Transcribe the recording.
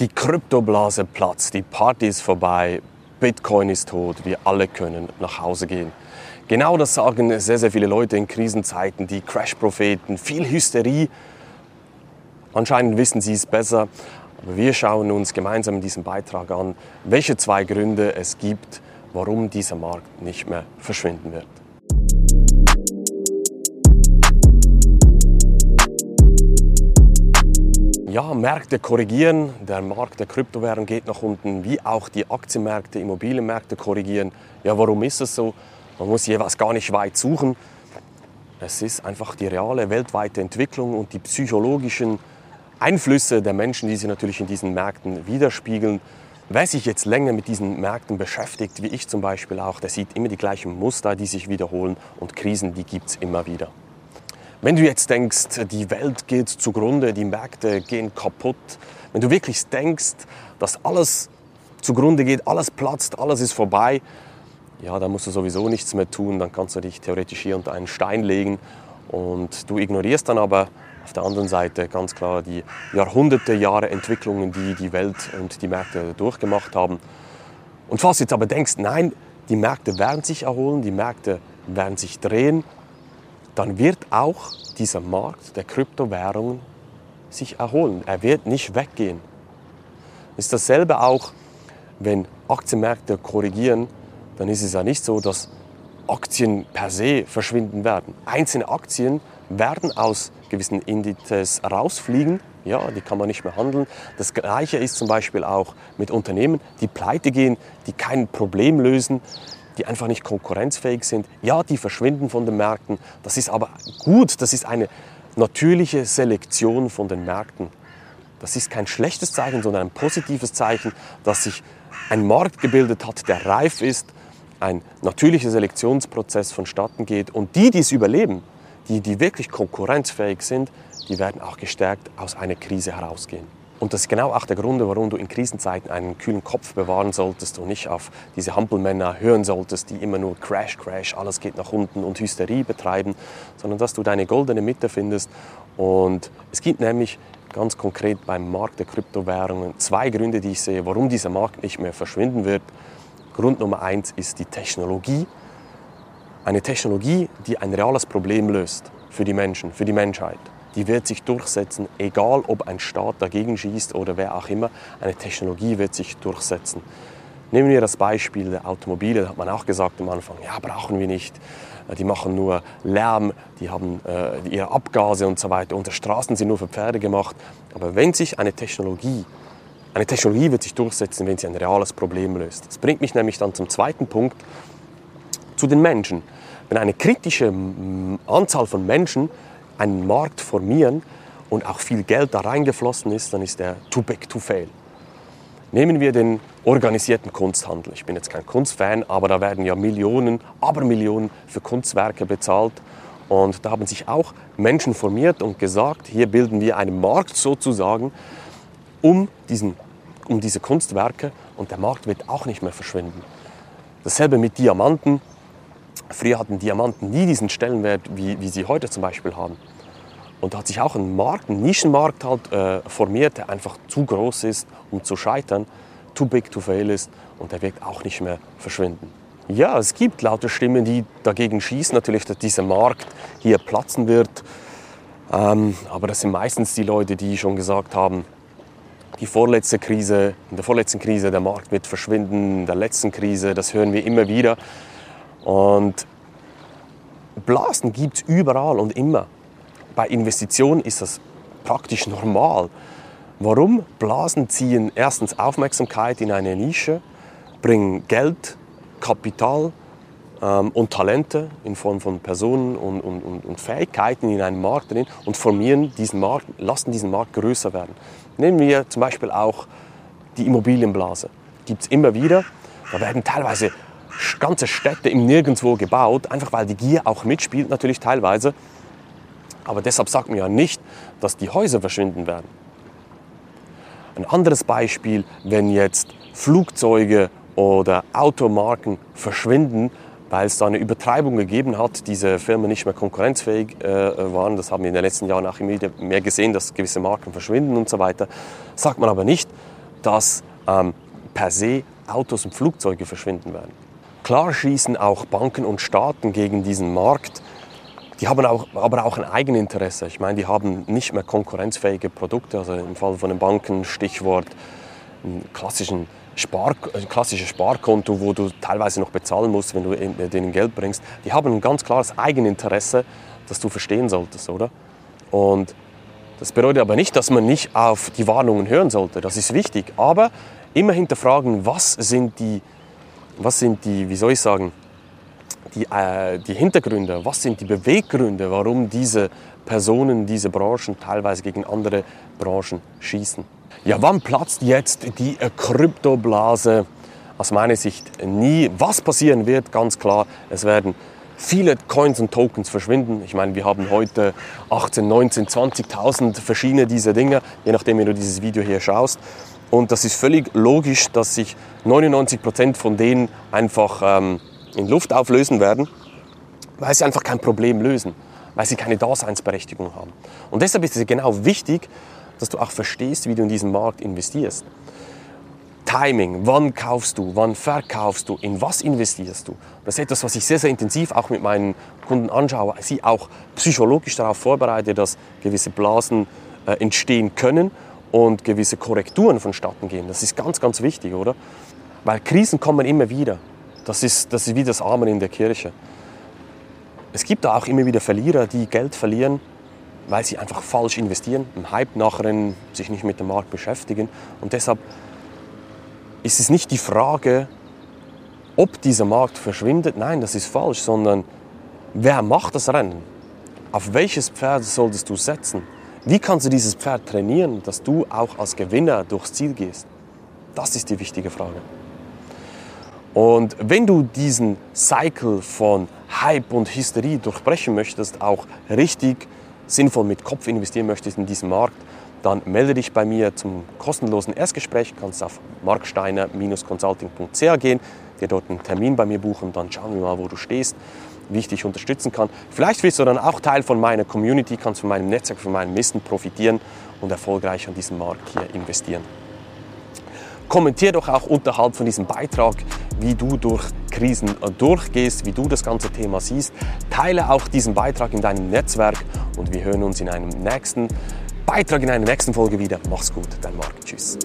Die Kryptoblase platzt, die Party ist vorbei, Bitcoin ist tot, wir alle können nach Hause gehen. Genau das sagen sehr, sehr viele Leute in Krisenzeiten, die Crash-Propheten, viel Hysterie. Anscheinend wissen sie es besser, aber wir schauen uns gemeinsam in diesem Beitrag an, welche zwei Gründe es gibt, warum dieser Markt nicht mehr verschwinden wird. Ja, Märkte korrigieren, der Markt der Kryptowährung geht nach unten, wie auch die Aktienmärkte, Immobilienmärkte korrigieren. Ja, warum ist es so? Man muss jeweils gar nicht weit suchen. Es ist einfach die reale weltweite Entwicklung und die psychologischen Einflüsse der Menschen, die sich natürlich in diesen Märkten widerspiegeln. Wer sich jetzt länger mit diesen Märkten beschäftigt, wie ich zum Beispiel auch, der sieht immer die gleichen Muster, die sich wiederholen und Krisen, die gibt es immer wieder. Wenn du jetzt denkst, die Welt geht zugrunde, die Märkte gehen kaputt, wenn du wirklich denkst, dass alles zugrunde geht, alles platzt, alles ist vorbei, ja, dann musst du sowieso nichts mehr tun, dann kannst du dich theoretisch hier unter einen Stein legen und du ignorierst dann aber auf der anderen Seite ganz klar die Jahrhunderte, Jahre Entwicklungen, die die Welt und die Märkte durchgemacht haben. Und falls du jetzt aber denkst, nein, die Märkte werden sich erholen, die Märkte werden sich drehen, dann wird auch dieser Markt der Kryptowährungen sich erholen. Er wird nicht weggehen. Ist dasselbe auch, wenn Aktienmärkte korrigieren, dann ist es ja nicht so, dass Aktien per se verschwinden werden. Einzelne Aktien werden aus gewissen Indizes rausfliegen. Ja, die kann man nicht mehr handeln. Das Gleiche ist zum Beispiel auch mit Unternehmen, die pleite gehen, die kein Problem lösen, die einfach nicht konkurrenzfähig sind. Ja, die verschwinden von den Märkten. Das ist aber gut. Das ist eine natürliche Selektion von den Märkten. Das ist kein schlechtes Zeichen, sondern ein positives Zeichen, dass sich ein Markt gebildet hat, der reif ist, ein natürlicher Selektionsprozess vonstatten geht. Und die, die es überleben, die, die wirklich konkurrenzfähig sind, die werden auch gestärkt aus einer Krise herausgehen. Und das ist genau auch der Grund, warum du in Krisenzeiten einen kühlen Kopf bewahren solltest und nicht auf diese Hampelmänner hören solltest, die immer nur Crash, Crash, alles geht nach unten und Hysterie betreiben, sondern dass du deine goldene Mitte findest. Und es gibt nämlich ganz konkret beim Markt der Kryptowährungen zwei Gründe, die ich sehe, warum dieser Markt nicht mehr verschwinden wird. Grund Nummer eins ist die Technologie. Eine Technologie, die ein reales Problem löst für die Menschen, für die Menschheit die wird sich durchsetzen, egal ob ein Staat dagegen schießt oder wer auch immer. Eine Technologie wird sich durchsetzen. Nehmen wir das Beispiel der Automobile, da hat man auch gesagt am Anfang, ja, brauchen wir nicht. Die machen nur Lärm, die haben äh, ihre Abgase und so weiter. Und Straßen sind nur für Pferde gemacht. Aber wenn sich eine Technologie, eine Technologie wird sich durchsetzen, wenn sie ein reales Problem löst. Das bringt mich nämlich dann zum zweiten Punkt, zu den Menschen. Wenn eine kritische Anzahl von Menschen einen Markt formieren und auch viel Geld da reingeflossen ist, dann ist der too big to fail. Nehmen wir den organisierten Kunsthandel. Ich bin jetzt kein Kunstfan, aber da werden ja Millionen, aber Millionen für Kunstwerke bezahlt. Und da haben sich auch Menschen formiert und gesagt, hier bilden wir einen Markt sozusagen um, diesen, um diese Kunstwerke und der Markt wird auch nicht mehr verschwinden. Dasselbe mit Diamanten. Früher hatten Diamanten nie diesen Stellenwert, wie, wie sie heute zum Beispiel haben. Und da hat sich auch ein Markt, ein Nischenmarkt halt, äh, formiert, der einfach zu groß ist, um zu scheitern, too big to fail ist und der wird auch nicht mehr verschwinden. Ja, es gibt laute Stimmen, die dagegen schießen, natürlich, dass dieser Markt hier platzen wird. Ähm, aber das sind meistens die Leute, die schon gesagt haben, die vorletzte Krise, in der vorletzten Krise, der Markt wird verschwinden, in der letzten Krise, das hören wir immer wieder. Und Blasen gibt es überall und immer. Bei Investitionen ist das praktisch normal. Warum? Blasen ziehen erstens Aufmerksamkeit in eine Nische, bringen Geld, Kapital ähm, und Talente in Form von Personen und, und, und, Fähigkeiten in einen Markt drin und formieren diesen Markt, lassen diesen Markt größer werden. Nehmen wir zum Beispiel auch die Immobilienblase. Gibt es immer wieder. Da werden teilweise ganze Städte im Nirgendwo gebaut, einfach weil die Gier auch mitspielt, natürlich teilweise. Aber deshalb sagt man ja nicht, dass die Häuser verschwinden werden. Ein anderes Beispiel, wenn jetzt Flugzeuge oder Automarken verschwinden, weil es da eine Übertreibung gegeben hat, diese Firmen nicht mehr konkurrenzfähig äh, waren. Das haben wir in den letzten Jahren auch immer mehr gesehen, dass gewisse Marken verschwinden und so weiter. Sagt man aber nicht, dass ähm, per se Autos und Flugzeuge verschwinden werden. Klar schießen auch Banken und Staaten gegen diesen Markt. Die haben auch, aber auch ein Eigeninteresse. Ich meine, die haben nicht mehr konkurrenzfähige Produkte. Also im Fall von den Banken, Stichwort klassischen Spar, klassisches Sparkonto, wo du teilweise noch bezahlen musst, wenn du denen Geld bringst. Die haben ein ganz klares Eigeninteresse, das du verstehen solltest, oder? Und das bedeutet aber nicht, dass man nicht auf die Warnungen hören sollte. Das ist wichtig. Aber immer hinterfragen, was sind die, was sind die, wie soll ich sagen, die, äh, die Hintergründe, was sind die Beweggründe, warum diese Personen, diese Branchen teilweise gegen andere Branchen schießen. Ja, wann platzt jetzt die Kryptoblase? Aus meiner Sicht nie. Was passieren wird, ganz klar, es werden viele Coins und Tokens verschwinden. Ich meine, wir haben heute 18, 19, 20.000 verschiedene dieser Dinge, je nachdem, wie du dieses Video hier schaust. Und das ist völlig logisch, dass sich 99 Prozent von denen einfach ähm, in Luft auflösen werden, weil sie einfach kein Problem lösen, weil sie keine Daseinsberechtigung haben. Und deshalb ist es genau wichtig, dass du auch verstehst, wie du in diesen Markt investierst. Timing, wann kaufst du, wann verkaufst du, in was investierst du. Das ist etwas, was ich sehr, sehr intensiv auch mit meinen Kunden anschaue, sie auch psychologisch darauf vorbereite, dass gewisse Blasen äh, entstehen können und gewisse Korrekturen vonstatten gehen. Das ist ganz, ganz wichtig, oder? Weil Krisen kommen immer wieder. Das ist, das ist wie das Amen in der Kirche. Es gibt da auch immer wieder Verlierer, die Geld verlieren, weil sie einfach falsch investieren, im Hype nachrennen, sich nicht mit dem Markt beschäftigen. Und deshalb ist es nicht die Frage, ob dieser Markt verschwindet. Nein, das ist falsch, sondern wer macht das Rennen? Auf welches Pferd solltest du setzen? Wie kannst du dieses Pferd trainieren, dass du auch als Gewinner durchs Ziel gehst? Das ist die wichtige Frage. Und wenn du diesen Cycle von Hype und Hysterie durchbrechen möchtest, auch richtig sinnvoll mit Kopf investieren möchtest in diesen Markt, dann melde dich bei mir zum kostenlosen Erstgespräch. Du kannst auf marksteiner-consulting.ch gehen, dir dort einen Termin bei mir buchen, dann schauen wir mal, wo du stehst, wie ich dich unterstützen kann. Vielleicht wirst du dann auch Teil von meiner Community, kannst von meinem Netzwerk, von meinem Wissen profitieren und erfolgreich an diesem Markt hier investieren. Kommentier doch auch unterhalb von diesem Beitrag, wie du durch Krisen durchgehst, wie du das ganze Thema siehst. Teile auch diesen Beitrag in deinem Netzwerk und wir hören uns in einem nächsten Beitrag in einer nächsten Folge wieder. Mach's gut, dein Marc. Tschüss.